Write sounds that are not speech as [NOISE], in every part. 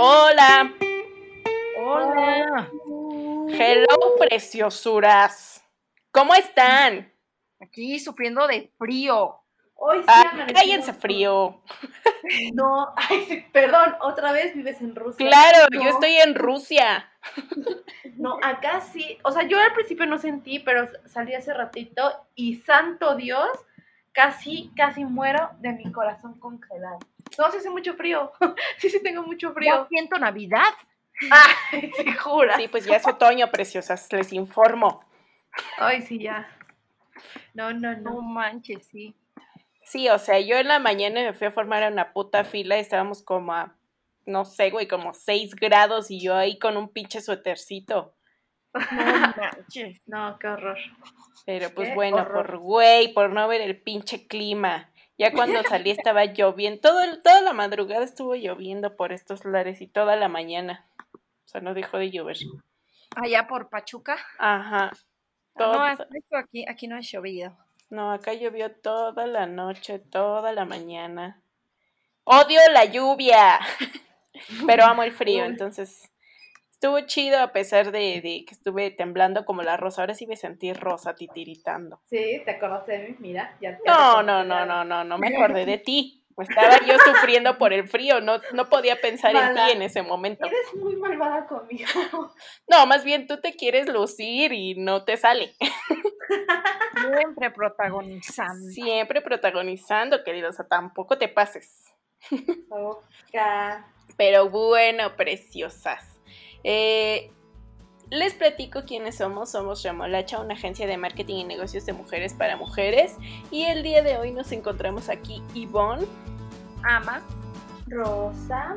Hola. Hola. Hello, preciosuras. ¿Cómo están? Aquí sufriendo de frío. Hoy sí Ah, amanecimos cállense frío. No, ay, perdón, otra vez vives en Rusia. Claro, No, yo estoy en Rusia. [LAUGHS] No, acá sí. O sea, yo al principio no sentí, pero salí hace ratito y santo Dios, casi, casi muero de mi corazón congelado. No, sí hace mucho frío. [LAUGHS] Sí, sí tengo mucho Ya frío. siento Navidad. Ay, [LAUGHS] sí, jura. Sí, pues ya es otoño, preciosas, les informo. Ay, sí, ya. No, no, No no. manches, sí. Sí, o sea, yo en la mañana me fui a formar a una puta fila y estábamos como a, no sé, güey, como 6 grados y yo ahí con un pinche suétercito. No manches. [LAUGHS] No, qué horror. Pero pues Qué bueno, horror. por güey, por no ver el pinche clima. Ya [LAUGHS] cuando salí estaba lloviendo, todo, el- toda la madrugada estuvo lloviendo por estos lares y toda la mañana. O sea, no dejó de llover. Allá por Pachuca. Ajá. No, es- esto aquí, aquí no ha llovido. No, acá llovió toda la noche, toda la mañana. Odio la lluvia, [LAUGHS] pero amo el frío, entonces estuvo chido a pesar de, de que estuve temblando como la rosa. Ahora sí me sentí rosa titiritando. Sí, te acordaste de mí, mira. Ya, ya te No, no, no, no, no, no me [LAUGHS] acordé de ti. Estaba yo sufriendo por el frío, no, no podía pensar en ti en ese momento. Eres muy malvada conmigo. [LAUGHS] No, más bien tú te quieres lucir y no te sale. Siempre protagonizando. Siempre protagonizando, querido, o sea, tampoco te pases. Oca. Pero bueno, preciosas. Eh, les platico quiénes somos. Somos Remolacha, una agencia de marketing y negocios de mujeres para mujeres. Y el día de hoy nos encontramos aquí Yvonne. Ama. Rosa.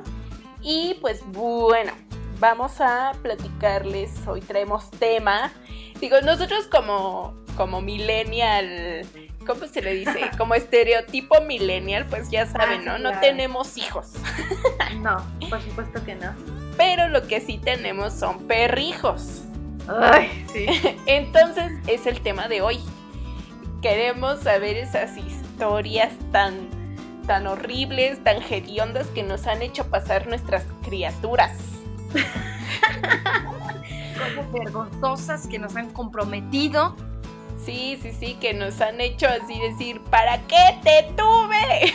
Y pues bueno, vamos a platicarles. Hoy traemos tema. Digo, nosotros como, como millennial, ¿cómo se le dice? [LAUGHS] Como estereotipo millennial, pues ya saben, Ah, ¿no? No tenemos hijos. [LAUGHS] No, por supuesto que no. Pero lo que sí tenemos son perrijos. Ay, sí. [LAUGHS] Entonces es el tema de hoy. Queremos saber esas historias tan, tan horribles, tan hediondas que nos han hecho pasar nuestras criaturas. [LAUGHS] Cosas vergonzosas que nos han comprometido. Sí, sí, sí, que nos han hecho así decir, ¿para qué te tuve?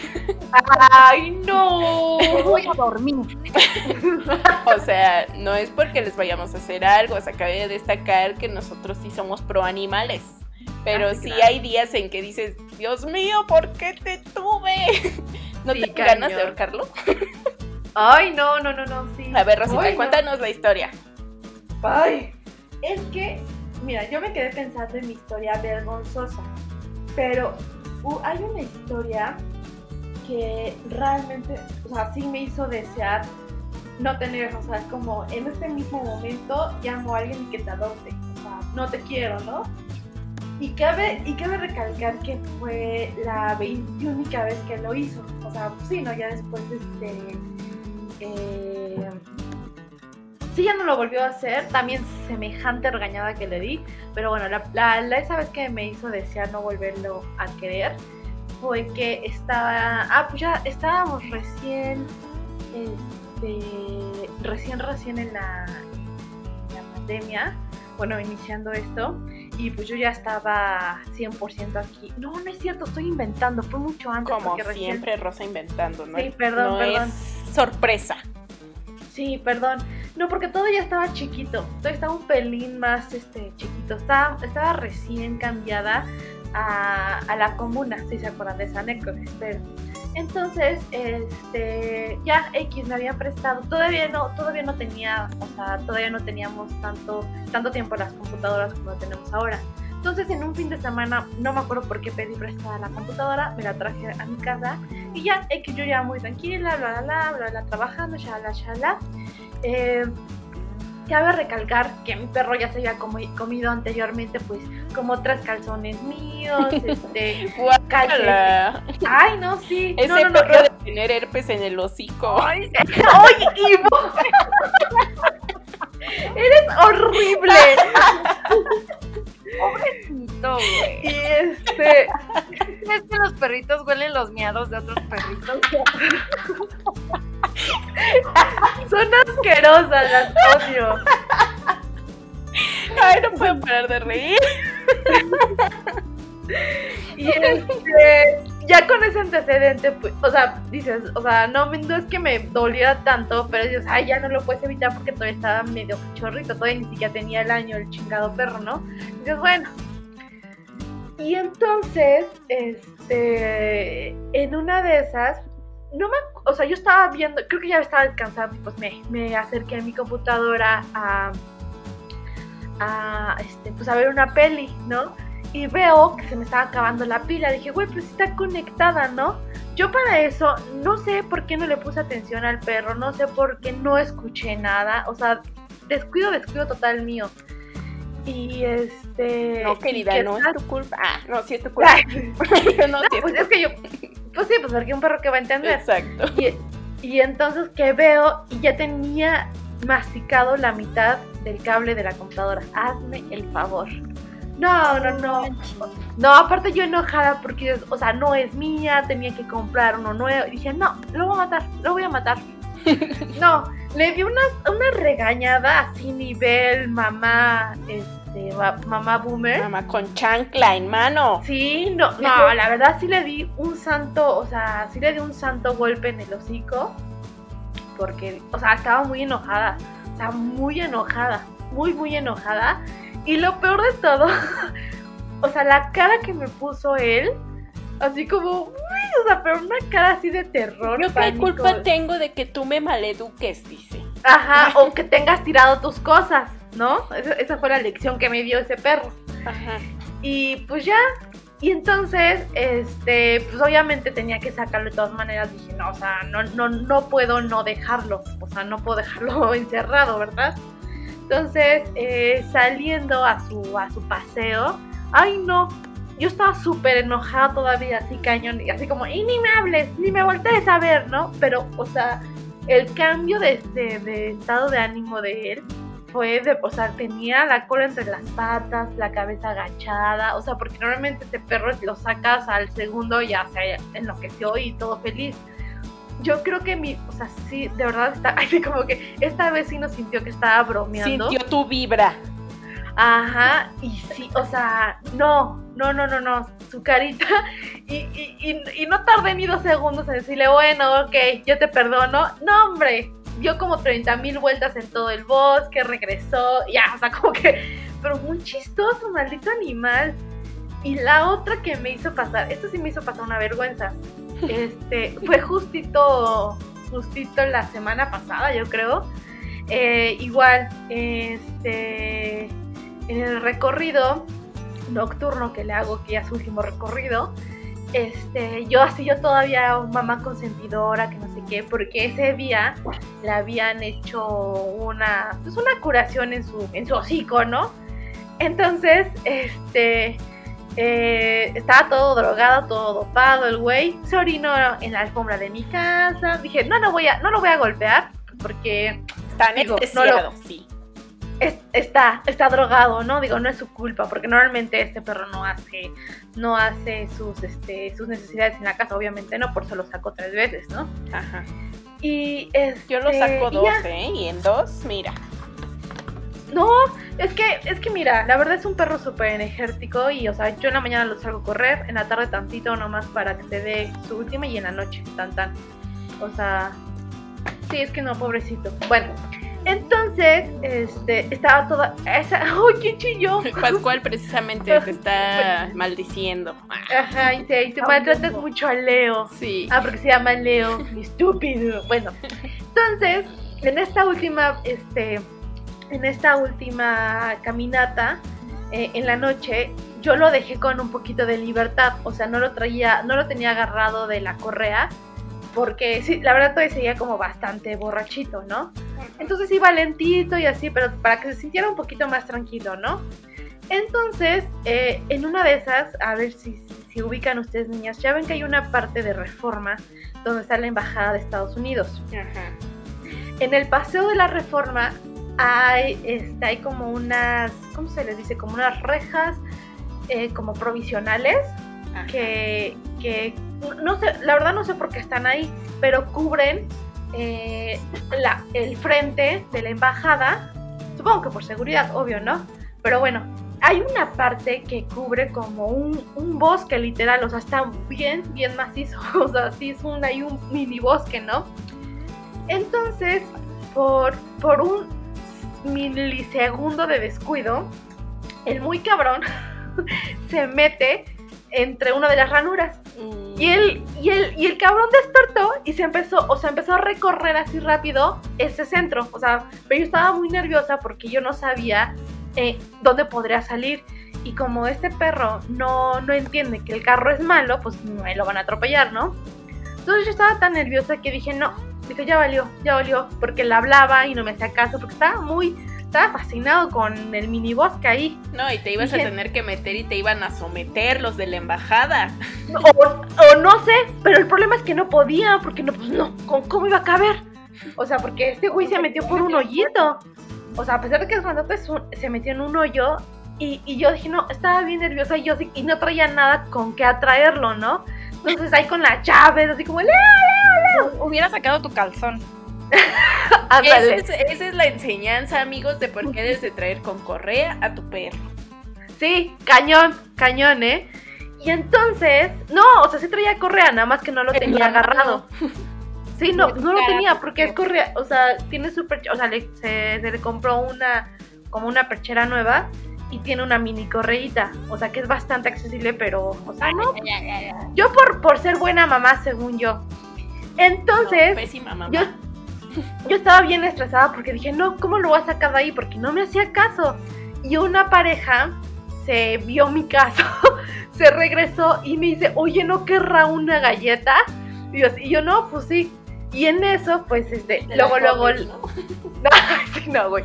[LAUGHS] Ay, no. Me voy a dormir. [LAUGHS] O sea, no es porque les vayamos a hacer algo, se acaba de destacar que nosotros sí somos pro animales. Pero Ah, sí, sí claro. hay días en que dices, Dios mío, ¿por qué te tuve? ¿No Sí, te ganas de ahorcarlo? Ay, no, no, no, no, sí. A ver, Rosita, Ay, no. cuéntanos la historia. Ay. Es que, mira, yo me quedé pensando en mi historia vergonzosa. Pero uh, hay una historia que realmente, o sea, sí me hizo desear no tener, o sea, como en este mismo momento llamo a alguien y que te adopte. O sea, no te quiero, ¿no? Y cabe, y cabe recalcar que fue la 21 vez que lo hizo. O sea, sí, ¿no? Ya después, este. eh, sí, ya no lo volvió a hacer. También semejante regañada que le di. Pero bueno, la, la- la- esa vez que me hizo desear no volverlo a querer fue que estaba. Ah, pues ya estábamos recién. Este, recién, recién en la, en la pandemia. Bueno, iniciando esto. Y pues yo ya estaba 100% aquí. No, no es cierto, estoy inventando. Fue mucho antes. Como porque recién- siempre, Rosa inventando, ¿no? Sí, perdón, no perdón. es sorpresa. Sí, perdón. No, porque todo ya estaba chiquito. Todo estaba un pelín más este, chiquito. Estaba, estaba recién cambiada a, a la comuna, si se acuerdan de esa anécdota, espero. Entonces, este, ya X me había prestado. Todavía no, todavía no tenía, o sea, todavía no teníamos tanto, tanto tiempo las computadoras como tenemos ahora. Entonces, en un fin de semana, no me acuerdo por qué pedí prestada la computadora, me la traje a mi casa y ya, X yo ya muy tranquila, bla, bla, bla, bla, bla, trabajando, shala, shala. Eh, cabe recalcar que mi perro ya se había comi- comido anteriormente, pues, como tres calzones míos, [LAUGHS] este. Guácala. Ay, no, sí. Ese no, no, no, perro de tener herpes en el hocico. Ay, ¡Oye, Ivo! Eres horrible. Pobrecito. güey. Y este, ¿Crees que los perritos huelen los miados de otros perritos? [LAUGHS] son asquerosas, las odio. [LAUGHS] Ay, no puedo parar de reír. [LAUGHS] Y este, ya con ese antecedente, pues, o sea, dices, o sea, no, no es que me doliera tanto, pero dices, ay, ya no lo puedes evitar porque todavía estaba medio chorrito, todavía ni siquiera tenía el año el chingado perro, ¿no? Dices, bueno. Y entonces, este, en una de esas, no me, o sea, yo estaba viendo, creo que ya estaba descansando y pues me, me acerqué a mi computadora a, a, este, pues a ver una peli, ¿no? y veo que se me estaba acabando la pila. Dije, güey, pues está conectada, ¿no? Yo para eso no sé por qué no le puse atención al perro, no sé por qué no escuché nada. O sea, descuido, descuido total mío. Y este. No, querida, ¿qué no tal? es tu culpa. Ah, no, sí es tu [LAUGHS] culpa. no, [LAUGHS] No, sí es pues tu es que yo. [LAUGHS] Pues sí, pues porque un perro que va a entender. Exacto. Y, y entonces que veo y ya tenía masticado la mitad del cable de la computadora. Hazme el favor. No, no, no. No, aparte yo enojada porque, o sea, no es mía, tenía que comprar uno nuevo. Y dije, no, lo voy a matar, lo voy a matar. [LAUGHS] no, le di una, una regañada así nivel mamá, este, ma- mamá boomer. Mamá con chancla en mano. Sí, no, no, la verdad sí le di un santo, o sea, sí le di un santo golpe en el hocico. Porque, o sea, estaba muy enojada. O sea, muy enojada. Muy, muy enojada. Y lo peor de todo, [LAUGHS] o sea, la cara que me puso él, así como, uy, o sea, pero una cara así de terror. Yo qué culpa tengo de que tú me maleduques, dice. Ajá, o que tengas tirado tus cosas, ¿no? Esa, esa fue la lección que me dio ese perro. Ajá. Y pues ya. Y entonces, este, pues obviamente tenía que sacarlo de todas maneras. Dije, no, o sea, no, no, no puedo no dejarlo. O sea, no puedo dejarlo [LAUGHS] encerrado, ¿verdad? Entonces, eh, saliendo a su, a su paseo, ay no, yo estaba súper enojada todavía, así cañón, y así como, y ni me hables, ni me voltees a ver, ¿no? Pero, o sea, el cambio de, este, de estado de ánimo de él fue de, o sea, tenía la cola entre las patas, la cabeza agachada, o sea, porque normalmente este perro lo sacas al segundo y ya se enloqueció y todo feliz. Yo creo que mi, o sea, sí, de verdad está, [LAUGHS] así como que esta vez sí nos sintió que estaba bromeando. Sintió tu vibra. Ajá, y sí, o sea, no, no, no, no, no, su carita, [LAUGHS] y, y, y, y no tardé ni dos segundos en decirle, bueno, ok, yo te perdono. No, hombre, dio como 30 mil vueltas en todo el bosque, regresó, ya, o sea, como que, pero muy chistoso, maldito animal. Y la otra que me hizo pasar, esto sí me hizo pasar una vergüenza, [LAUGHS] este, fue justito, justito la semana pasada, yo creo. Eh, igual, este, en el recorrido nocturno que le hago, que ya es su último recorrido, este, yo así, yo todavía mamá consentidora, que no sé qué, porque ese día le habían hecho una, pues una curación en su, en su hocico, ¿no? Entonces, este, eh, estaba todo drogado, todo dopado, el güey se orinó en la alfombra de mi casa. Dije, no, no voy a, no lo voy a golpear porque Está Digo, no sí. Es- está, está drogado, ¿no? Digo, no es su culpa, porque normalmente este perro no hace, no hace sus, este, sus necesidades en la casa, obviamente no, por eso lo saco tres veces, ¿no? Ajá. Y este, Yo lo saco y dos, ya. ¿eh? Y en dos, mira. No, es que, es que mira, la verdad es un perro súper energético y, o sea, yo en la mañana lo salgo a correr, en la tarde tantito nomás para que se dé su última y en la noche, tan tan. O sea, sí, es que no, pobrecito. Bueno, entonces, este, estaba toda esa, [LAUGHS] ¡ay, qué chilló! Pascual precisamente te está [LAUGHS] maldiciendo. Ajá, y te, y te maltratas mucho a Leo. Sí. Ah, porque se llama Leo, [LAUGHS] mi estúpido. Bueno, entonces, en esta última, este, en esta última caminata, eh, en la noche, yo lo dejé con un poquito de libertad. O sea, no lo traía, no lo tenía agarrado de la correa. Porque sí, la verdad todavía seguía como bastante borrachito, ¿no? Entonces iba lentito y así, pero para que se sintiera un poquito más tranquilo, ¿no? Entonces, eh, en una de esas, a ver si, si ubican ustedes niñas, ya ven que hay una parte de reforma donde está la embajada de Estados Unidos. Ajá. En el paseo de la reforma hay, este, hay como unas, ¿cómo se les dice? Como unas rejas eh, como provisionales Ajá. que, que no sé, la verdad no sé por qué están ahí, pero cubren eh, la, el frente de la embajada, supongo que por seguridad, obvio, ¿no? Pero bueno, hay una parte que cubre como un, un bosque literal, o sea, está bien, bien macizo, [LAUGHS] o sea, sí es un, hay un mini bosque, ¿no? Entonces, por, por un milisegundo de descuido, el muy cabrón [LAUGHS] se mete entre una de las ranuras. Y el, y el, y el cabrón despertó y se empezó, o sea, empezó a recorrer así rápido ese centro. O sea, pero yo estaba muy nerviosa porque yo no sabía eh, dónde podría salir. Y como este perro no, no entiende que el carro es malo, pues me lo van a atropellar, ¿no? Entonces yo estaba tan nerviosa que dije, no, dije, ya valió, ya valió, porque le hablaba y no me hacía caso, porque estaba muy, estaba fascinado con el minibosque ahí. No, y te ibas a tener que meter y te iban a someter los de la embajada. O, o no sé, pero el problema es que no podía, porque no, pues no, ¿cómo, cómo iba a caber? O sea, porque este güey se metió por un hoyito. O sea, a pesar de que es grandote, se metió en un hoyo. Y, y yo dije, no, estaba bien nerviosa y yo y no traía nada con qué atraerlo, ¿no? Entonces ahí con las llaves, así como, ¡Leo, Hubiera sacado tu calzón. [LAUGHS] [LAUGHS] Esa es, esa es la enseñanza, amigos, de por qué debes de traer con correa a tu perro. Sí, cañón, cañón, ¿eh? Y entonces, no, o sea, sí traía correa, nada más que no lo tenía agarrado. [LAUGHS] Sí, no, no lo tenía porque es correa, o sea, tiene su perche- o sea, le- se, se le compró una, como una perchera nueva y tiene una mini correíta, o sea, que es bastante accesible, pero, o sea, no, yo por, por ser buena mamá, según yo. Entonces, No, pésima mamá. yo, yo estaba bien estresada porque dije, no, ¿cómo lo voy a sacar de ahí? Porque no me hacía caso. Y una pareja se vio mi caso, [LAUGHS] se regresó y me dice, oye, ¿no querrá una galleta? Y yo, y yo, no, pues sí. Y en eso, pues, este, luego, luego, ¿no? [LAUGHS] no, sí, no, güey.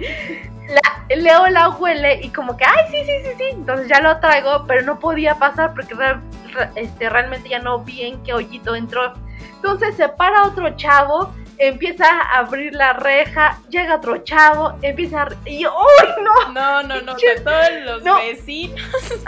La- Leo la huele y como que, ay, sí, sí, sí, sí. Entonces ya lo traigo, pero no podía pasar porque re- re- este, realmente ya no vi en qué hoyito entró. Entonces se para otro chavo, empieza a abrir la reja, llega otro chavo, empieza a... Y yo, ¡uy, no! No, no, no, de todos los no. vecinos.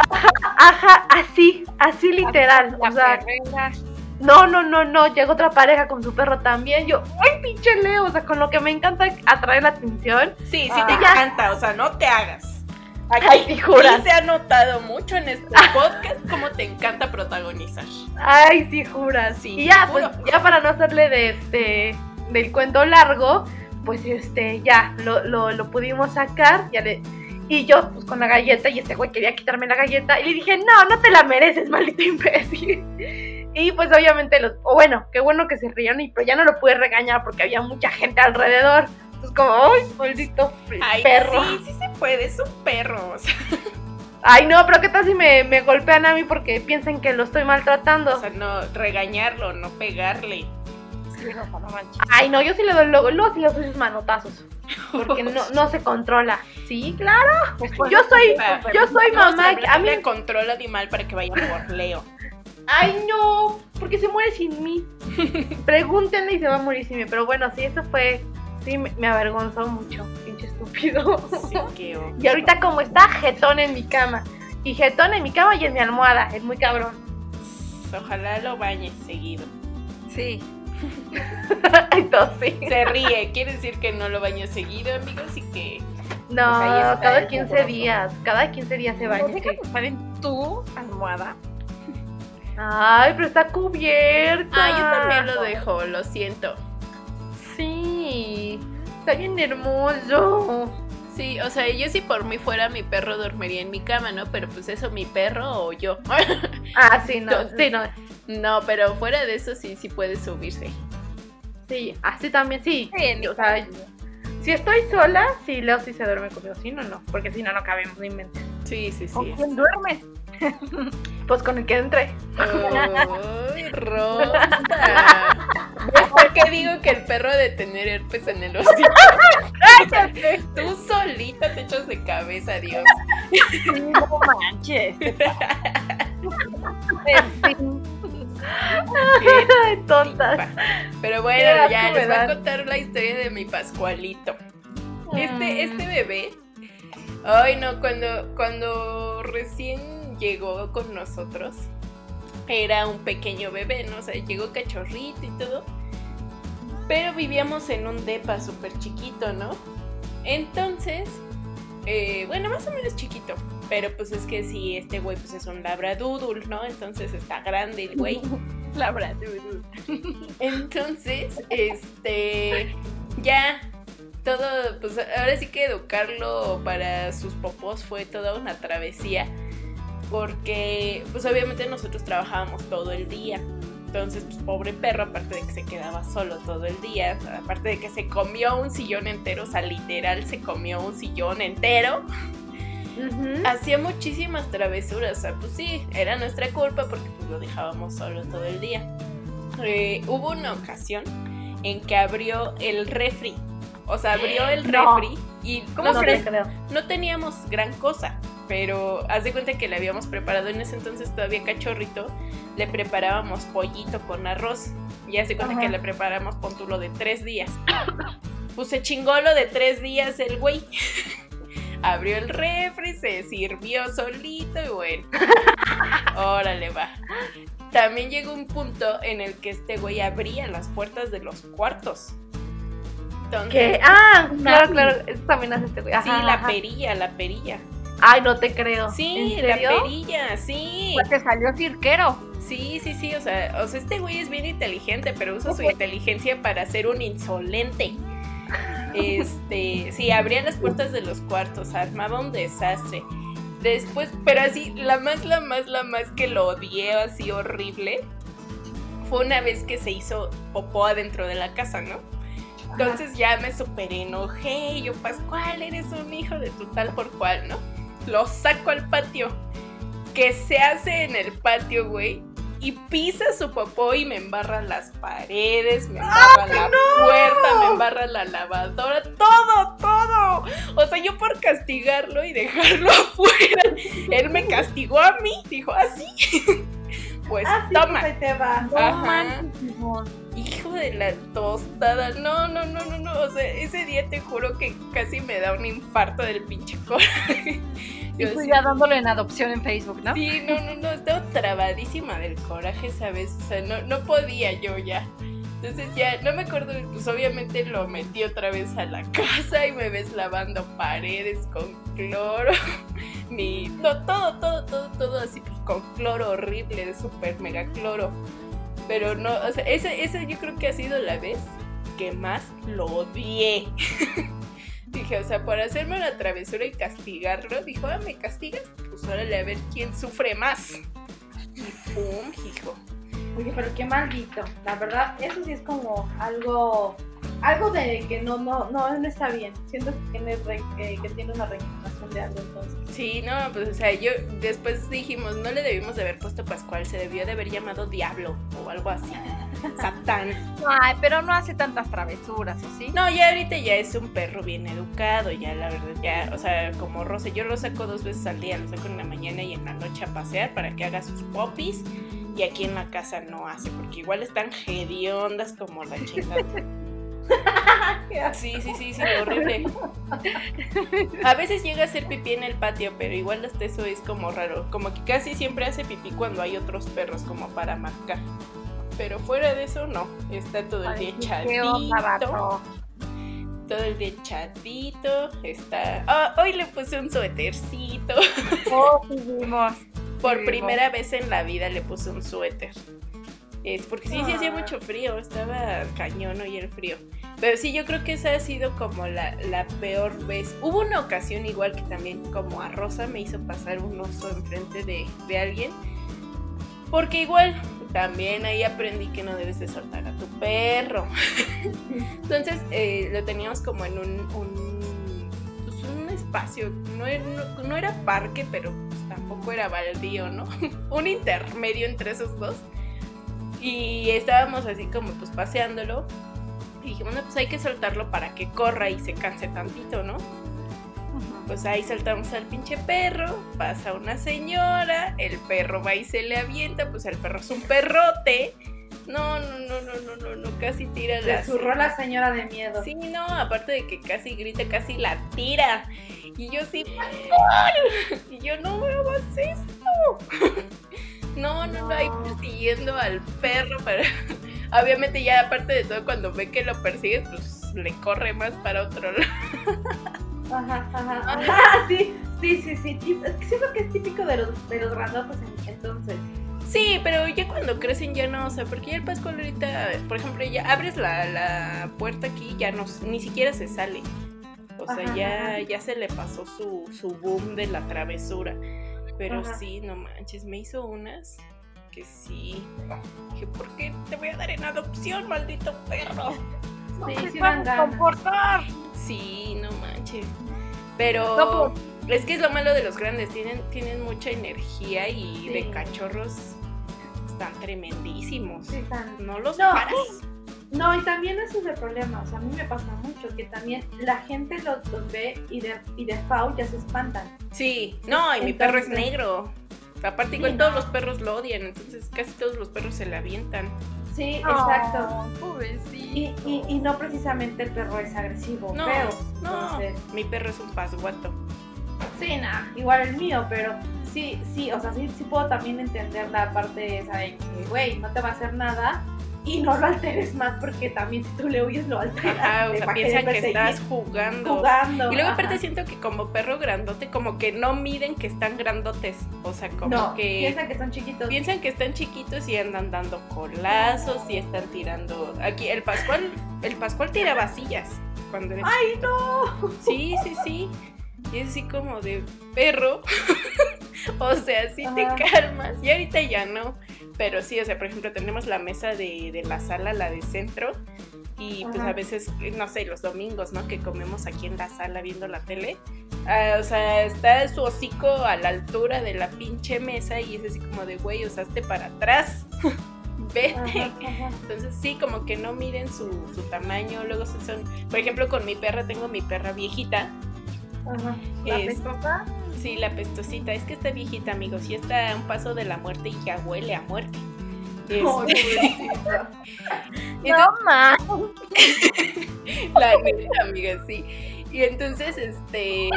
[LAUGHS] Ajá, así, así literal. La O sea, perrera. no, no, no, no. Llega otra pareja con su perro también. Yo, ¡ay, pinche Leo! O sea, con lo que me encanta atraer la atención. Sí, sí te Ah. encanta, o sea, no te hagas. Ay, sí, se ha notado mucho en este [LAUGHS] podcast cómo te encanta protagonizar. Ay, sí, juras. Sí, y ya, juro. pues, ya para no hacerle de este del cuento largo, pues este, ya lo, lo, lo pudimos sacar, ya le, y yo, pues con la galleta, y este güey quería quitarme la galleta, y le dije, no, no te la mereces, [LAUGHS] maldito imbécil. Y pues obviamente los, o bueno, qué bueno que se rieron, y pero ya no lo pude regañar porque había mucha gente alrededor. Entonces como, ay, maldito Ay, perro. sí, sí se puede, es un perro. O sea, [LAUGHS] Ay, no, pero qué tal si me, me golpean a mí porque piensan que lo estoy maltratando. o sea, no regañarlo, no pegarle. Sí, no, no manches. Ay, no, yo sí le doy luego, luego sí le doy sus manotazos. Porque [LAUGHS] no, no se controla. Sí, claro. Yo soy, yo soy No, mamá. o sea, a mí. le controla animal para que vaya por Leo. Ay, no. Porque se muere sin mí. [LAUGHS] Pregúntenle y se va a morir sin mí. Pero bueno, sí, eso fue. Sí, me, me avergonzó mucho. Pinche estúpido. Sí. [LAUGHS] Y ahorita, como está, jetón en mi cama. Y jetón en mi cama y en mi almohada. Es muy cabrón. Ojalá lo bañes seguido. Sí. [LAUGHS] Entonces, sí. Se ríe, quiere decir que no lo baño seguido, amigos, y que No, Pues ahí está cada el 15 mugroso. días. Cada 15 días se baña. ¿No dejas estar en tu almohada? Ay, pero está cubierta. Ah, yo también lo dejo, lo siento. Sí, está bien hermoso. Sí, o sea, yo si por mí fuera mi perro dormiría en mi cama, ¿no? Pero pues eso, mi perro o yo. Ah, sí, no, [LAUGHS] Entonces- sí, no. no, pero fuera de eso sí, sí puede subirse. Sí, así también, sí. Sí, O sea, si estoy sola, sí, Leo sí se duerme conmigo. Si no, no, porque si no, no cabemos, no inventes. Sí, sí, ¿Con sí. quién duermes? [LAUGHS] Pues con el que entre. Ay, [LAUGHS] Rosa. ¿Ves por qué digo que el perro ha de tener herpes en el hocico? [LAUGHS] Tú solita te echas de cabeza, Dios. Sí, no manches. En fin. Qué Ay, tontas. Pero bueno, Qué ya les voy a contar la historia de mi Pascualito. Este, este bebé. Ay, no, cuando, cuando recién llegó con nosotros era un pequeño bebé, ¿no? O sea, llegó cachorrito y todo. Pero vivíamos en un depa súper chiquito, ¿no? Entonces, eh, bueno, más o menos chiquito. Pero pues es que sí, este güey pues es un labradoodle, ¿no? Entonces está grande el güey. [LAUGHS] Labradoodle. [LAUGHS] Entonces, este, ya todo, pues ahora sí que educarlo para sus popós fue toda una travesía, porque pues obviamente nosotros trabajábamos todo el día. Entonces, pues pobre perro, aparte de que se quedaba solo todo el día, aparte de que se comió un sillón entero, o sea, literal se comió un sillón entero. Hacía muchísimas travesuras, o sea, pues sí, era nuestra culpa porque pues lo dejábamos solo todo el día. Eh, hubo una ocasión en que abrió el refri o sea, abrió el No. refri y ¿Cómo no, crees? no teníamos gran cosa, pero haz de cuenta que le habíamos preparado en ese entonces todavía cachorrito, le preparábamos pollito con arroz. Y haz de cuenta que le preparamos pontulo de tres días. Pues se chingó lo de tres días el güey. Abrió el refri, se sirvió solito y bueno. Órale, va. También llegó un punto en el que este güey abría las puertas de los cuartos. Entonces, ¿Qué? Ah, claro, claro. Eso también hace este güey. Sí, la ajá. perilla, la perilla. Ay, no te creo. Sí, ¿En la perilla, sí. Pues te salió cirquero. Sí, sí, sí, o sea, o sea, este güey es bien inteligente, pero usa su inteligencia para ser un insolente. Este, sí, abría las puertas de los cuartos, armaba un desastre. Después, pero así, la más, la más, la más que lo odié así horrible fue una vez que se hizo popó adentro de la casa, ¿no? Entonces ya me super enojé. Yo, Pascual, eres un hijo de tu tal por cual, ¿no? Lo saco al patio. Que se hace en el patio, güey. Y pisa su popó y me embarra las paredes, me embarra la puerta, me embarra la lavadora, todo, todo. O sea, yo por castigarlo y dejarlo [LAUGHS] afuera, él me castigó a mí. Dijo, así. [LAUGHS] Pues Así toma. que se te va. Ajá. Hijo de la tostada. No, no, no, no, no. O sea, ese día te juro que casi me da un infarto del pinche coraje. Y Yo tú ya dándole en adopción en Facebook, ¿no? Sí, no, no, no. Estaba trabadísima del coraje, ¿sabes? O sea, no, no podía yo ya. Entonces ya, no me acuerdo, pues obviamente lo metí otra vez a la casa y me ves lavando paredes con cloro. [LAUGHS] Mi, to- todo, todo, todo, todo así, pues con cloro horrible, de super mega cloro. Pero no, o sea, ese, ese yo creo que ha sido la vez que más lo odié. [LAUGHS] Dije, o sea, por hacerme una travesura y castigarlo, dijo, ah, ¿me castigas? Pues órale, a ver quién sufre más. Y pum, hijo. Oye, pero qué maldito. La verdad, eso sí es como algo. Algo de que no, no, no, no está bien. Siento que tiene, re- que, que tiene una reencarnación de algo entonces. Sí, no, pues o sea, yo después dijimos, no le debimos de haber puesto Pascual, se debió de haber llamado Diablo o algo así. [LAUGHS] Satán. Ay, pero no hace tantas travesuras, ¿o sí? No, ya ahorita ya es un perro bien educado, ya la verdad, ya, o sea, como Rosa, yo lo saco dos veces al día, lo saco en la mañana y en la noche a pasear para que haga sus popis. Y aquí en la casa no hace, porque igual están hediondas como la chingada. [LAUGHS] [LAUGHS] Sí, sí, sí, sí, horrible. A veces llega a hacer pipí en el patio, pero igual hasta eso es como raro. Como que casi siempre hace pipí cuando hay otros perros, como para marcar. Pero fuera de eso, no. Está todo el día Ay, ¿Qué onda, echadito. vato? Todo el día echadito. Está. Ah, hoy le puse un suétercito. Oh, sí, vimos. Por primera vez en la vida le puse un suéter. Es porque sí, sí hacía Ah. mucho frío, estaba cañón hoy el frío. Pero sí, yo creo que esa ha sido como la, la peor vez. Hubo una ocasión igual que también como a Rosa me hizo pasar un oso enfrente de, de alguien. Porque igual también ahí aprendí que no debes de soltar a tu perro. [LAUGHS] Entonces eh, lo teníamos como en un, un, pues, un espacio. No era, no- no era parque, pero pues, tampoco era baldío, ¿no? [LAUGHS] un intermedio entre esos dos. Y estábamos así como pues paseándolo. Y dijimos, no, pues hay que soltarlo para que corra y se canse tantito, ¿no? Pues ahí saltamos al pinche perro, pasa una señora, el perro va y se le avienta, pues el perro es un perrote. No, no, no, no, no, no, no, casi tira la zurró la señora de miedo. Sí, no, aparte de que casi grita, casi la tira. Y yo sí. [LAUGHS] Y yo, no me hagas esto. [LAUGHS] No, no, no, ahí persiguiendo al perro para... [LAUGHS] Obviamente ya aparte de todo, cuando ve que lo persigues, pues le corre más para otro lado. Ajá, ajá, ajá, [LAUGHS] sí, sí, sí, sí. Es que siento que es típico de los, de los grandotes en- entonces. Sí, pero ya cuando crecen ya no, o sea, porque ya el Pascual ahorita, por ejemplo, ya abres la, la puerta aquí, ya no, ni siquiera se sale. O sea, Ajá, ya, ajá. ya se le pasó su, su boom de la travesura. Pero Ajá. sí, no manches, me hizo unas que sí. Dije, ¿por qué te voy a dar en adopción, maldito perro? Sí, se sí a comportar. Sí, no manches. Pero No, es que es lo malo de los grandes, tienen, tienen mucha energía y de cachorros están tremendísimos. Sí, están- No los No. paras. No, y también eso es el problema. O sea, a mí me pasa mucho que también la gente los, los ve y de, y de FAO ya se espantan. Sí, no, y mi perro es negro. Aparte, Sí, igual no. todos los perros lo odian, entonces casi todos los perros se la avientan. Sí, exacto. Oh. Y, y, y no precisamente el perro es agresivo No, feo. no, Entonces, mi perro es un pasguato. sí, nada, igual el mío, pero sí, sí, o sea, sí, sí puedo también entender la parte esa de que, güey, no te va a hacer nada y no lo alteres más porque también si tú le huyes lo alteras. Ah, o sea, piensan que estás jugando. jugando. Y luego ajá. aparte siento que como perro grandote, como que no miden que están grandotes. O sea, como No, que piensan que son chiquitos. piensan que están chiquitos y andan dando colazos y están tirando. Aquí el Pascual, el Pascual tira vasillas cuando era ¡Ay, no! Sí, sí, sí. Y es así como de perro. [LAUGHS] o sea, sí te Ajá. calmas. Y ahorita ya no. Pero sí, o sea, por ejemplo, tenemos la mesa de, de la sala, la de centro. Y pues Ajá. a veces, no sé, los domingos, ¿no? Que comemos aquí en la sala viendo la tele. ah, o sea, está su hocico a la altura de la pinche mesa y es así como de, güey, usaste para atrás. [LAUGHS] Vete. Ajá, ajá. Entonces sí, como que no miren su, su tamaño. Luego se son, por ejemplo, con mi perra, tengo mi perra viejita. Ajá. ¿La Es- pestosa? sí, la pestosita. Es que está viejita, amigos. Y está a un paso de la muerte y ya huele a muerte. Este, pobrecita. [LAUGHS] No, [LAUGHS] la neta, amiga, sí. Y entonces, este,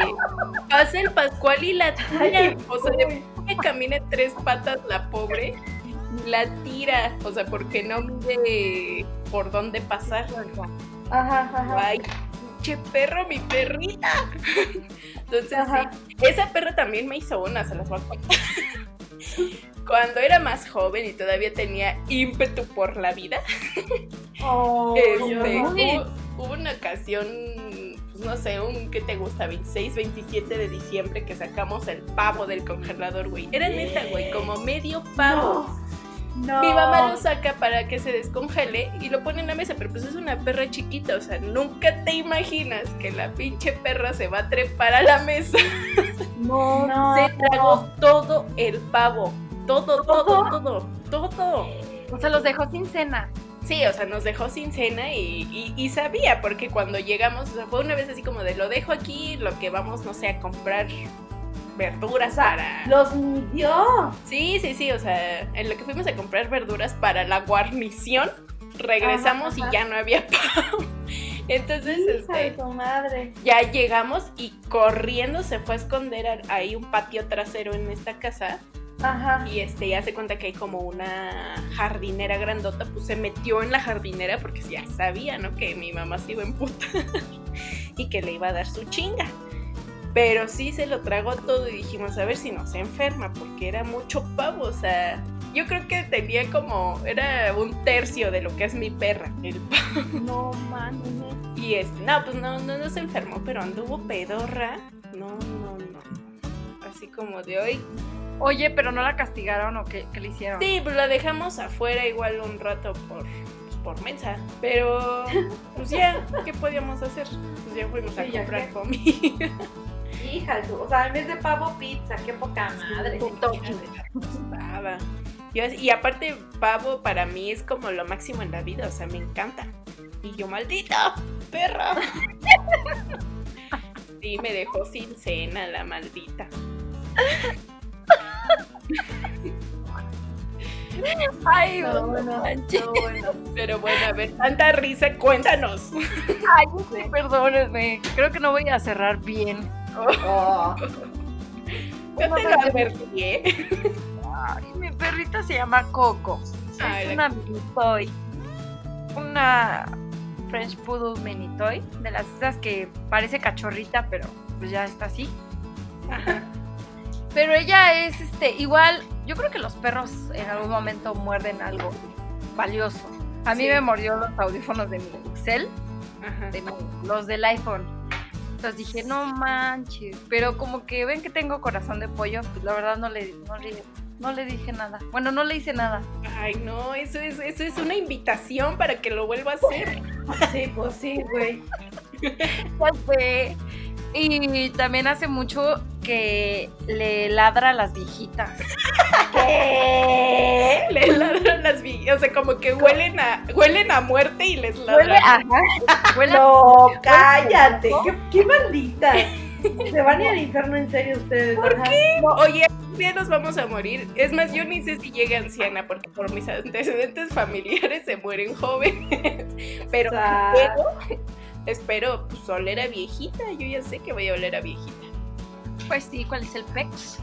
pasa el Pascual y la tira. O sea, de que camine tres patas la pobre, la tira. O sea, porque no mide por dónde pasar. Ajá, ajá. Ay, perro, mi perrita. [LAUGHS] Entonces, sí, esa perra también me hizo una, se las voy a contar. [LAUGHS] Cuando era más joven y todavía tenía ímpetu por la vida, Oh, [LAUGHS] este, hubo, hubo una ocasión, pues no sé, un que te gusta, 26, 27 de diciembre que sacamos el pavo del congelador, güey. Era neta, güey, como medio pavo. No. Mi mamá lo saca para que se descongele y lo pone en la mesa, pero pues es una perra chiquita, o sea, nunca te imaginas que la pinche perra se va a trepar a la mesa. No. [LAUGHS] No, se tragó no. todo el pavo, todo, todo, todo, todo. O sea, los dejó sin cena. Sí, o sea, nos dejó sin cena y, y- y sabía, porque cuando llegamos, o sea, fue una vez así como de lo dejo aquí, lo que vamos, no sé, a comprar verduras O sea, para... Los midió. Sí, sí, sí, o sea, en lo que fuimos a comprar verduras para la guarnición, regresamos Ajá, ajá. y ya no había pavo. [LAUGHS] Entonces, este, tu madre. ya llegamos y corriendo se fue a esconder ahí un patio trasero en esta casa Ajá. y este ya se cuenta que hay como una jardinera grandota, pues se metió en la jardinera porque ya sabía, ¿no? Que mi mamá se iba a emputar [LAUGHS] y que le iba a dar su chinga. Pero sí se lo tragó todo y dijimos, a ver si no se enferma, porque era mucho pavo, o sea, yo creo que tenía como, era un tercio de lo que es mi perra, el pavo. No, man. Y este, no, pues no, no, no se enfermó, pero anduvo pedorra. No, no, no. Así como de hoy. Oye, pero no la castigaron o qué, qué le hicieron. Sí, pues la dejamos afuera igual un rato por, pues, por mensa. Pero, pues ya, ¿qué podíamos hacer? Pues ya fuimos a Sí, comprar comida. [LAUGHS] Hija, o sea, en vez de pavo, pizza. Qué poca madre. Yo y aparte, pavo para mí es como lo máximo en la vida, o sea, me encanta. Y yo, maldita perra. [LAUGHS] Sí, me dejó sin cena la maldita. Ay, No, no, bueno, no, bueno. Pero bueno, a ver, tanta risa, cuéntanos. Ay, sí, perdónenme. Creo que no voy a cerrar bien Oh. [LAUGHS] Yo te lo advertí, ¿eh? [LAUGHS] Ay, mi perrita se llama Coco. Ay, es una mini toy. Una French Poodle mini toy. De las esas que parece cachorrita, pero pues ya está así. Ajá. Pero ella es este, igual, yo creo que los perros en algún momento muerden algo valioso. A mí Sí. me mordió los audífonos de mi Excel, Ajá. de mi- los del iPhone. Entonces dije, no manches. Pero como que ven que tengo corazón de pollo, pues la verdad no le, no le, no le dije nada. Bueno, no le hice nada. Ay, no, eso es, eso es una invitación para que lo vuelva a hacer. Sí, pues sí, güey. [LAUGHS] Ya sé. Y también hace mucho que le ladra a las viejitas. ¿Qué? Le ladran las villas, o sea, como que huelen a, huelen a muerte y les ladran. Huele, ajá, huele a- No, cállate. ¿Qué, qué malditas. [LAUGHS] Se van a ir al infierno en serio ustedes. ¿Por qué? Oye, un día nos vamos a morir. Es más, yo ni sé si llegue anciana, porque por mis antecedentes familiares se mueren jóvenes. Pero espero, espero pues, oler a viejita. Yo ya sé que voy a oler a viejita. Pues sí, ¿cuál es el PEX?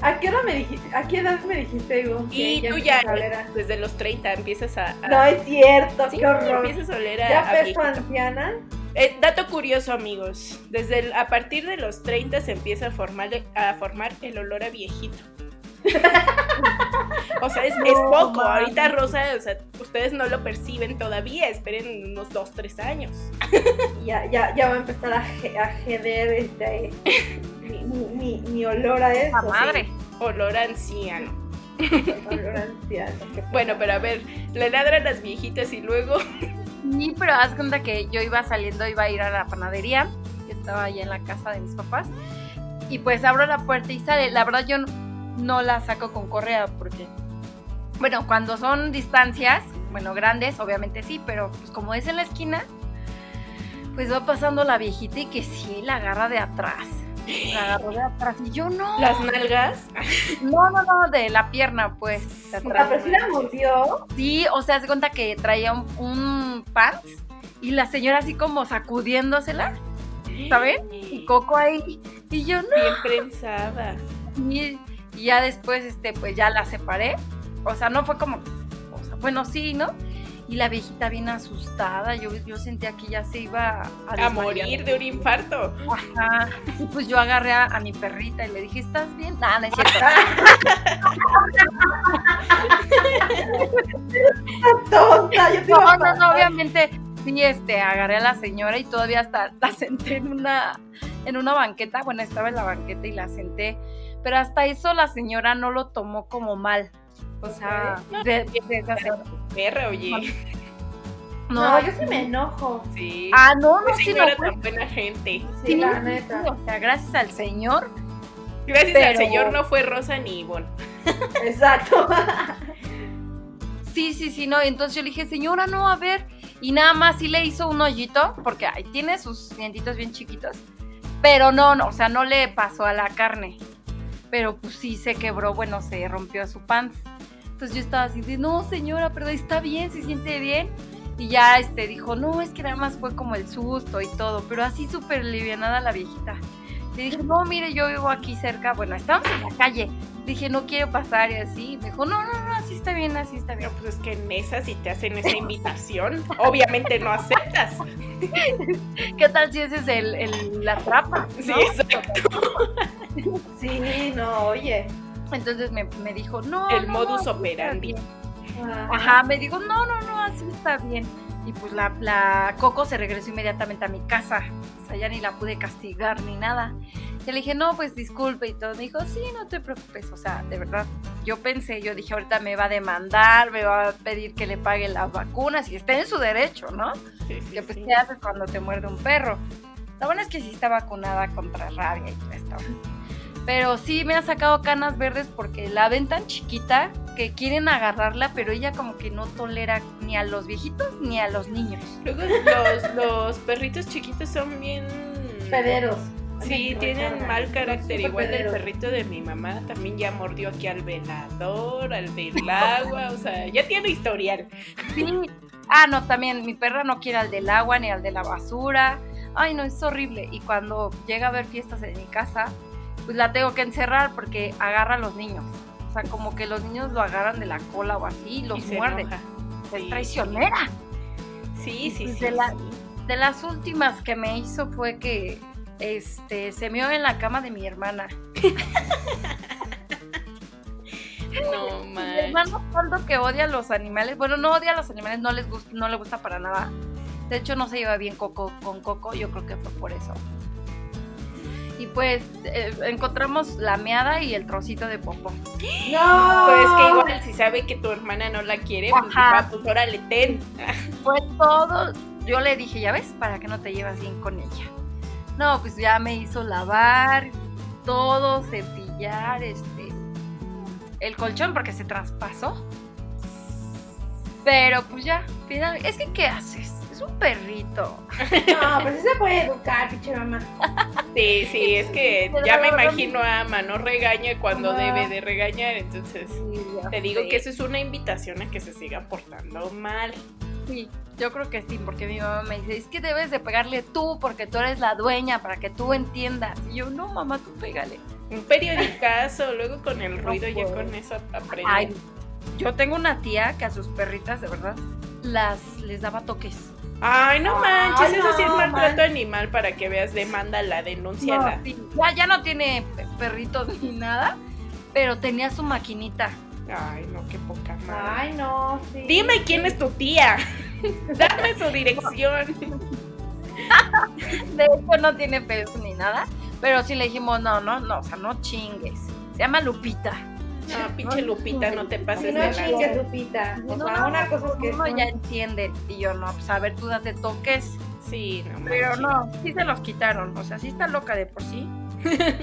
¿A qué hora me dijiste? ¿A qué edad me dijiste, Hugo? Y que tú ya, a oler a- desde los 30, empiezas a. a- No es cierto, Sí, qué horror. empiezas a oler a, ¿Ya a peso viejito. anciana? Eh, dato curioso, amigos. Desde el- a partir de los 30 se empieza a formar, a formar el olor a viejito. [LAUGHS] o sea, es, es No, poco. Ahorita, Rosa, o sea, ustedes no lo perciben todavía. Esperen unos 2, 3 años. [LAUGHS] Ya, ya, ya va a empezar a, a jeder este, mi, mi, olor a eso. La madre. Olor a anciano. sí, [LAUGHS] olor a anciano, qué Bueno, pero a ver, le ladran las viejitas y luego. Sí, pero haz cuenta que yo iba saliendo, iba a ir a la panadería, que estaba allá en la casa de mis papás, y pues abro la puerta y sale. La verdad yo no, la saco con correa porque, bueno, cuando son distancias, bueno, grandes, obviamente sí, pero pues como es en la esquina, pues va pasando la viejita y que sí, la agarra de atrás. La agarró de atrás y yo no. Las nalgas. No, no, no, de la pierna, pues. de Ah, atrás. pero sí la mordió. Sí, o sea, se cuenta que traía un, un pants y la señora así como sacudiéndosela, ¿saben? Y Coco ahí. Y yo no. Bien prensada. Y, y ya después, este, pues ya la separé. O sea, no fue como. o sea, bueno, sí, ¿no? Y la viejita bien asustada. Yo, yo sentía que ya se iba a, A morir de un infarto. Ajá. Y pues yo agarré a, a mi perrita y le dije, ¿estás bien? Nada, no es cierto. Tonta, yo te iba No, no, no, obviamente sí, este, agarré a la señora y todavía hasta la [LAUGHS] senté en una, en una banqueta, bueno, estaba en la banqueta y la senté, pero hasta eso la señora no lo tomó como mal, o sea, de, de. Perra, oye. No, No, yo sí me enojo. Sí. ah, no, no, sí, no tan buena gente. Sí, Sí, la sí, neta. o sea, gracias al señor, Gracias al señor no fue Rosa ni Ivonne. [LAUGHS] [LAUGHS] Exacto. sí, sí, sí, no, entonces yo le dije, señora, no, a ver, y nada más sí le hizo un hoyito, porque ahí tiene sus dientitos bien chiquitos, pero no, no, o sea, no le pasó a la carne, pero pues sí se quebró, bueno, se rompió su pants. Entonces yo estaba así de, no, señora, pero está bien, se siente bien. Y ya este dijo, no, es que nada más fue como el susto y todo, pero así súper livianada la viejita. Le dije, no, mire, yo vivo aquí cerca, bueno, estamos en la calle. Le dije, no quiero pasar y así. Me dijo, no, no, no, así está bien, así está bien. Pero pues es que en esa si te hacen esa invitación, obviamente no aceptas. [LAUGHS] ¿Qué tal si ese es el, el- la trapa? Sí, ¿no? exacto. [LAUGHS] Sí, no, oye. Entonces me, me dijo, no. El no, modus no, operandi. bien". Ajá. Ajá, me dijo, no, no, no, así está bien. Y pues la, la Coco se regresó inmediatamente a mi casa. O sea, ya ni la pude castigar ni nada. Y le dije, no, pues disculpe y todo. Me dijo, sí, no te preocupes. O sea, de verdad, yo pensé, yo dije, ahorita me va a demandar, me va a pedir que le pague las vacunas y está en su derecho, ¿no? Sí, sí, que pues, sí. ¿qué haces cuando te muerde un perro? La buena es que sí está vacunada contra rabia y todo esto. Pero sí me ha sacado canas verdes porque la ven tan chiquita que quieren agarrarla, pero ella como que no tolera ni a los viejitos ni a los niños. Luego los, los perritos chiquitos son bien... Pederos. Sí, tienen mal carácter. Igual el perrito de mi mamá también ya mordió aquí al velador, al del agua, o sea, ya tiene historial. Sí. Ah, no, también mi perra no quiere al del agua ni al de la basura. Ay, no, es horrible. Y cuando llega a haber fiestas en mi casa, pues la tengo que encerrar porque agarra a los niños. O sea, como que los niños lo agarran de la cola o así y los Y se muerden. enoja. Es Sí. traicionera. Sí, sí, Pues sí. de la- sí. De las últimas que me hizo fue que este se meó en la cama de mi hermana. [LAUGHS] No [LAUGHS] Mi manches. hermano tanto que odia a los animales. Bueno, no odia a los animales, no les gusta, no le gusta para nada. De hecho, no se lleva bien Coco con Coco, yo creo que fue por eso. Y pues eh, encontramos la meada y el trocito de popó. No. Pues que igual si sabe que tu hermana no la quiere, pues, Ajá. dijo, ah, pues órale, ten. [LAUGHS] Fue todo. Yo le dije, ya ves, para que no te llevas bien con ella. No, pues ya me hizo lavar todo, cepillar, este, el colchón porque se traspasó. Pero pues ya, final, es que ¿qué haces? Es un perrito. [LAUGHS] No, pero sí se puede educar, pinche mamá. Sí, sí, es que [LAUGHS] ya me imagino a Ama, no regaña cuando debe de regañar, entonces ya te digo que eso es una invitación a que se siga portando mal. Sí, yo creo que sí, porque mi mamá me dice, es que debes de pegarle tú porque tú eres la dueña para que tú entiendas. Y yo, no, mamá, tú pégale. Un periodicazo, luego con el No ruido ya puedo. con eso aprende. Ay, yo tengo una tía que a sus perritas, de verdad, las les daba toques. Ay, no Ay, manches, eso sí es no, maltrato man. animal para que veas, demándala, denúnciala. No, sí, ya, ya no tiene pe- perritos [LAUGHS] ni nada, pero tenía su maquinita. Ay, no, qué poca madre. Ay, no, sí. Dime quién es tu tía. [LAUGHS] Dame su dirección. De hecho, no tiene pelos ni nada, pero sí le dijimos, no, no, no, o sea, no chingues. Se llama Lupita. No, pinche Lupita, no te pases no de la. Lupita. O No, una cosa es que. uno ya entiende y yo no, pues a ver, tú date toques. Sí, no Pero manches. no, sí se los quitaron, o sea, sí está loca de por sí. [LAUGHS]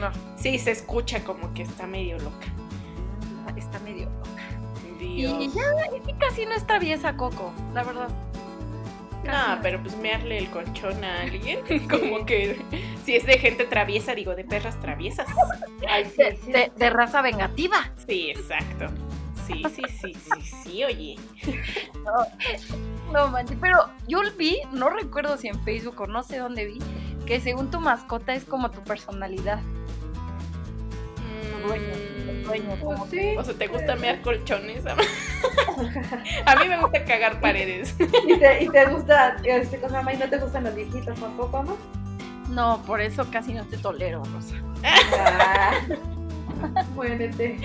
No, Sí, se escucha como que está medio loca. está medio loca. Dios. Y ya, y casi no es traviesa Coco, la verdad. No, pero pues mearle el colchón a alguien, [LAUGHS] como que si es de gente traviesa, digo, de perras traviesas. Ay, sí, De, sí. de- de raza vengativa. Sí, exacto. Sí, sí, sí, sí, sí, oye. No manches, pero yo vi, no recuerdo si en Facebook o no sé dónde vi, que según tu mascota es como tu personalidad. dueño, Como Pues. O sea, ¿te gusta mear colchones? [LAUGHS] A mí me gusta cagar [LAUGHS] paredes. ¿Y te, y te gusta, este cosa, mamá, y no te gustan los viejitos tampoco, no? No, por eso casi no te tolero, Rosa. Ah. [LAUGHS] Muérete.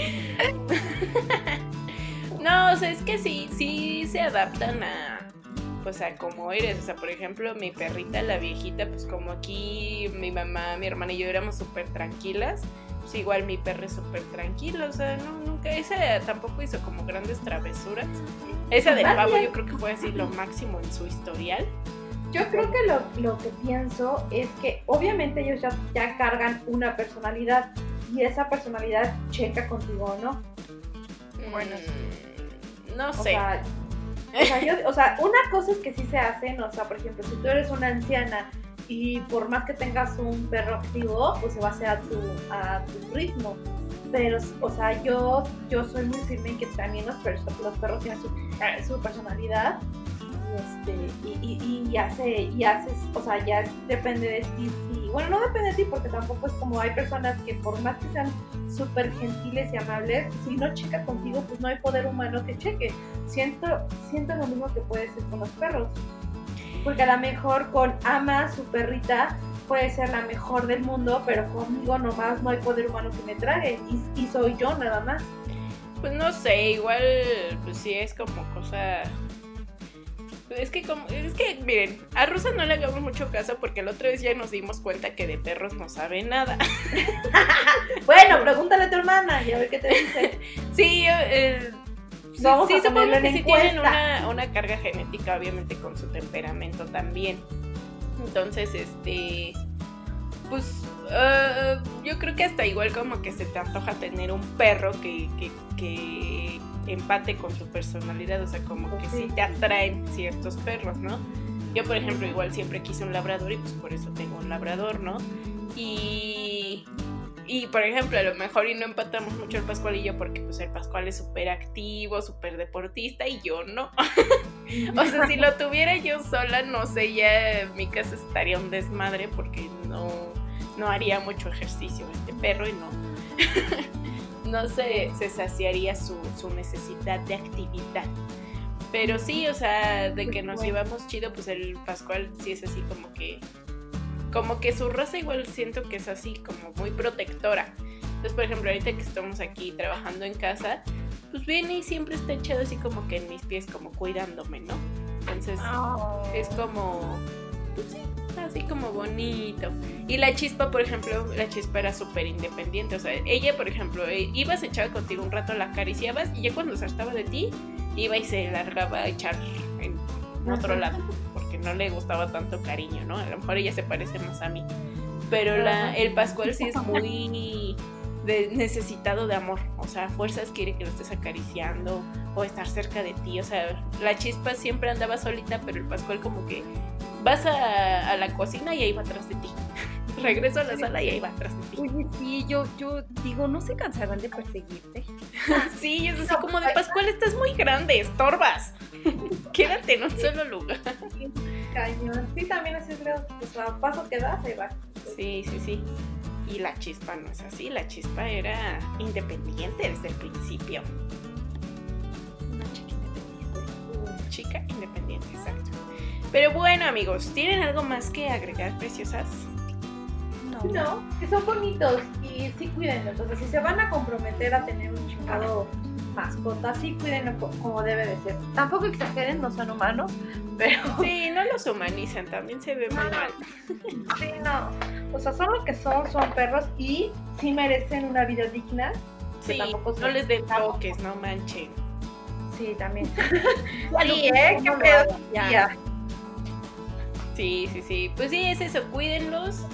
No, o sea, es que sí, sí se adaptan a, pues a cómo eres. O sea, por ejemplo, mi perrita, la viejita, pues como aquí mi mamá, mi hermana y yo éramos súper tranquilas, pues igual mi perro es súper tranquilo. O sea, no, nunca, esa tampoco hizo como grandes travesuras. Esa del pavo yo creo que fue así lo máximo en su historial. Yo creo que lo, lo que pienso es que obviamente ellos ya, ya cargan una personalidad y esa personalidad checa contigo, ¿no? Bueno, Mm, no O sé. sea, o sea, yo- o sea, una cosa es que sí se hacen, o sea, por ejemplo, si tú eres una anciana y por más que tengas un perro activo, pues se va a hacer a tu, a tu ritmo. Pero, o sea, yo, yo soy muy firme en que también los, perros los perros tienen su, eh, su personalidad. Este, y, y, y hace, y haces, o sea, ya depende de ti. si- bueno, no depende de ti porque tampoco es como hay personas que por más que sean súper gentiles y amables, si no checa contigo, pues no hay poder humano que cheque. Siento, siento lo mismo que puede ser con los perros. Porque a lo mejor con Ama, su perrita, puede ser la mejor del mundo, pero conmigo nomás no hay poder humano que me trague. Y, y soy yo nada más. Pues no sé, igual, pues sí es como cosa. Es que como, es que miren, a Rosa no le hagamos mucho caso porque la otra vez ya nos dimos cuenta que de perros no sabe nada. [LAUGHS] Bueno, pregúntale a tu hermana y a ver qué te dice. Sí, eh, sí, Vamos sí, a supongo que sí tienen una, una carga genética, obviamente con su temperamento también. Entonces, este, pues eh, yo creo que hasta igual como que se te antoja tener un perro que, que, que empate con tu personalidad, o sea, como que sí te atraen ciertos perros, ¿no? Yo, por ejemplo, igual siempre quise un labrador y pues por eso tengo un labrador, ¿no? Y, y por ejemplo, a lo mejor y no empatamos mucho el Pascual y yo porque pues el Pascual es súper activo, súper deportista y yo no. [LAUGHS] o sea, si lo tuviera yo sola, no sé, ya mi casa estaría un desmadre porque no, no haría mucho ejercicio este perro y no. [LAUGHS] no se, se saciaría su, su necesidad de actividad. Pero sí, o sea, de que nos llevamos chido, pues el Pascual sí es así como que como que su raza igual siento que es así, como muy protectora. Entonces, por ejemplo, ahorita que estamos aquí trabajando en casa, pues viene y siempre está echado así como que en mis pies, como cuidándome, ¿no? Entonces, es como, pues sí, así como bonito. Y la chispa, por ejemplo, la chispa era súper independiente. O sea, ella, por ejemplo, eh, ibas, echaba contigo un rato, la acariciabas y ya cuando se estaba de ti, iba y se largaba a echar en otro lado no le gustaba tanto cariño, ¿no? A lo mejor ella se parece más a mí. Pero la, el Pascual sí es muy necesitado de amor. O sea, fuerzas quiere que lo estés acariciando o estar cerca de ti. O sea, la chispa siempre andaba solita, pero el Pascual como que vas a, a la cocina y ahí va atrás de ti. [LAUGHS] Regreso a la sala y ahí va atrás de ti. Oye, sí, yo, yo digo, ¿no se cansarán de perseguirte? [LAUGHS] sí, es así como de Pascual, estás muy grande, estorbas. [LAUGHS] Quédate en un solo lugar. Cañón. Sí, también así creo. Pues a paso que das, ahí va. Sí, sí, sí. Y la chispa no es así. La chispa era independiente desde el principio. Una chica independiente. Chica independiente, exacto. Pero bueno, amigos, ¿tienen algo más que agregar, preciosas? No. No, que son bonitos y sí cuídenlos. O sea, si se van a comprometer a tener un chingado mascotas, sí cuídenlo como debe de ser. Tampoco exageren, no son humanos, [LAUGHS] pero... Sí, no los humanizan, también se ve muy mal. Sí, no. O sea, son lo que son, son perros y sí merecen una vida digna. Sí, no les den toques, no manchen. Sí, también. [LAUGHS] sí, ¿eh? ¿Qué pedo? Ya. Sí, sí, sí. Pues sí, es eso, cuídenlos.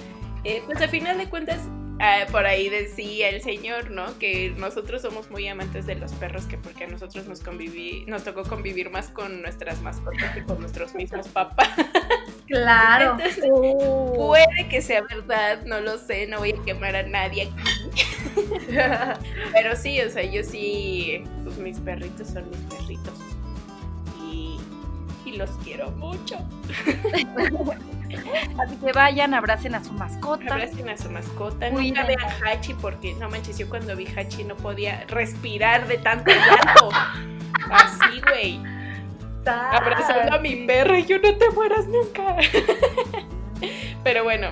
Eh, pues al final de cuentas, Ah, por ahí decía el señor, ¿no? Que nosotros somos muy amantes de los perros, que porque a nosotros nos conviví, nos tocó convivir más con nuestras mascotas que con nuestros mismos papás. Claro. puede que sea verdad, no lo sé, no voy a quemar a nadie aquí. [LAUGHS] Pero sí, o sea, yo sí, pues mis perritos son mis perritos. Y, y los quiero mucho. [LAUGHS] Así que vayan, abracen a su mascota. Abracen a su mascota. Nunca vean Hachi porque, no manches, yo cuando vi Hachi no podía respirar de tanto llanto. Así, güey. Abrazando a mi perro y yo no te mueras nunca. [LAUGHS] Pero bueno,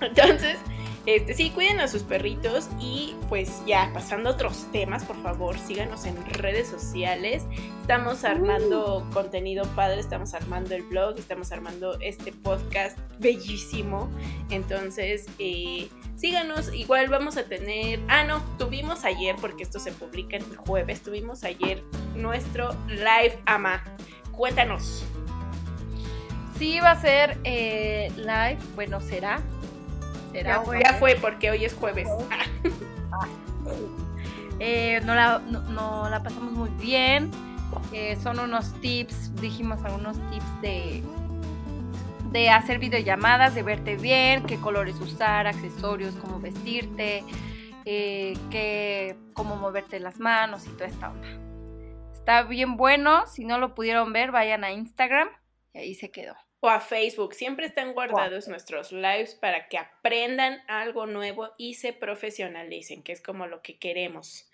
entonces este, sí, cuiden a sus perritos y pues ya, pasando a otros temas, por favor, síganos en redes sociales. Estamos armando contenido padre, estamos armando el blog, estamos armando este podcast bellísimo. Entonces, eh, síganos, igual vamos a tener, ah, no, tuvimos ayer, porque esto se publica el jueves, tuvimos ayer nuestro live ama. Cuéntanos. Sí, va a ser eh, live, bueno, será ya, fue, porque hoy es jueves. [LAUGHS] Ah. Eh, no, la, no, la pasamos muy bien. Eh, son unos tips, dijimos algunos tips de, de hacer videollamadas, de verte bien, qué colores usar, accesorios, cómo vestirte, eh, cómo moverte las manos y toda esta onda. Está bien bueno, si no lo pudieron ver, vayan a Instagram y ahí se quedó o a Facebook. Siempre están guardados nuestros lives para que aprendan algo nuevo y se profesionalicen, que es como lo que queremos.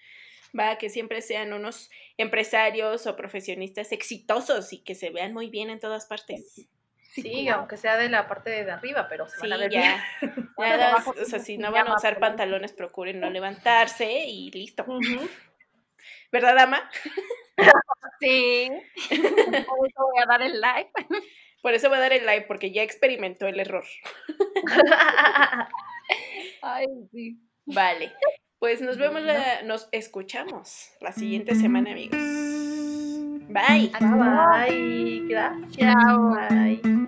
Va, que siempre sean unos empresarios o profesionistas exitosos y que se vean muy bien en todas partes. Sí, aunque sea de la parte de arriba, pero se van a ver ya. [LAUGHS] o sea, si no van a usar pantalones, procuren no levantarse y listo. ¿Verdad, Ama? [LAUGHS] Sí. [LAUGHS] voy a dar el live. Por eso va a dar el like, porque ya experimentó el error. [LAUGHS] Ay, sí. Vale. Pues nos vemos, nos escuchamos la siguiente semana, amigos. Bye. Bye. Gracias. Chao. Bye.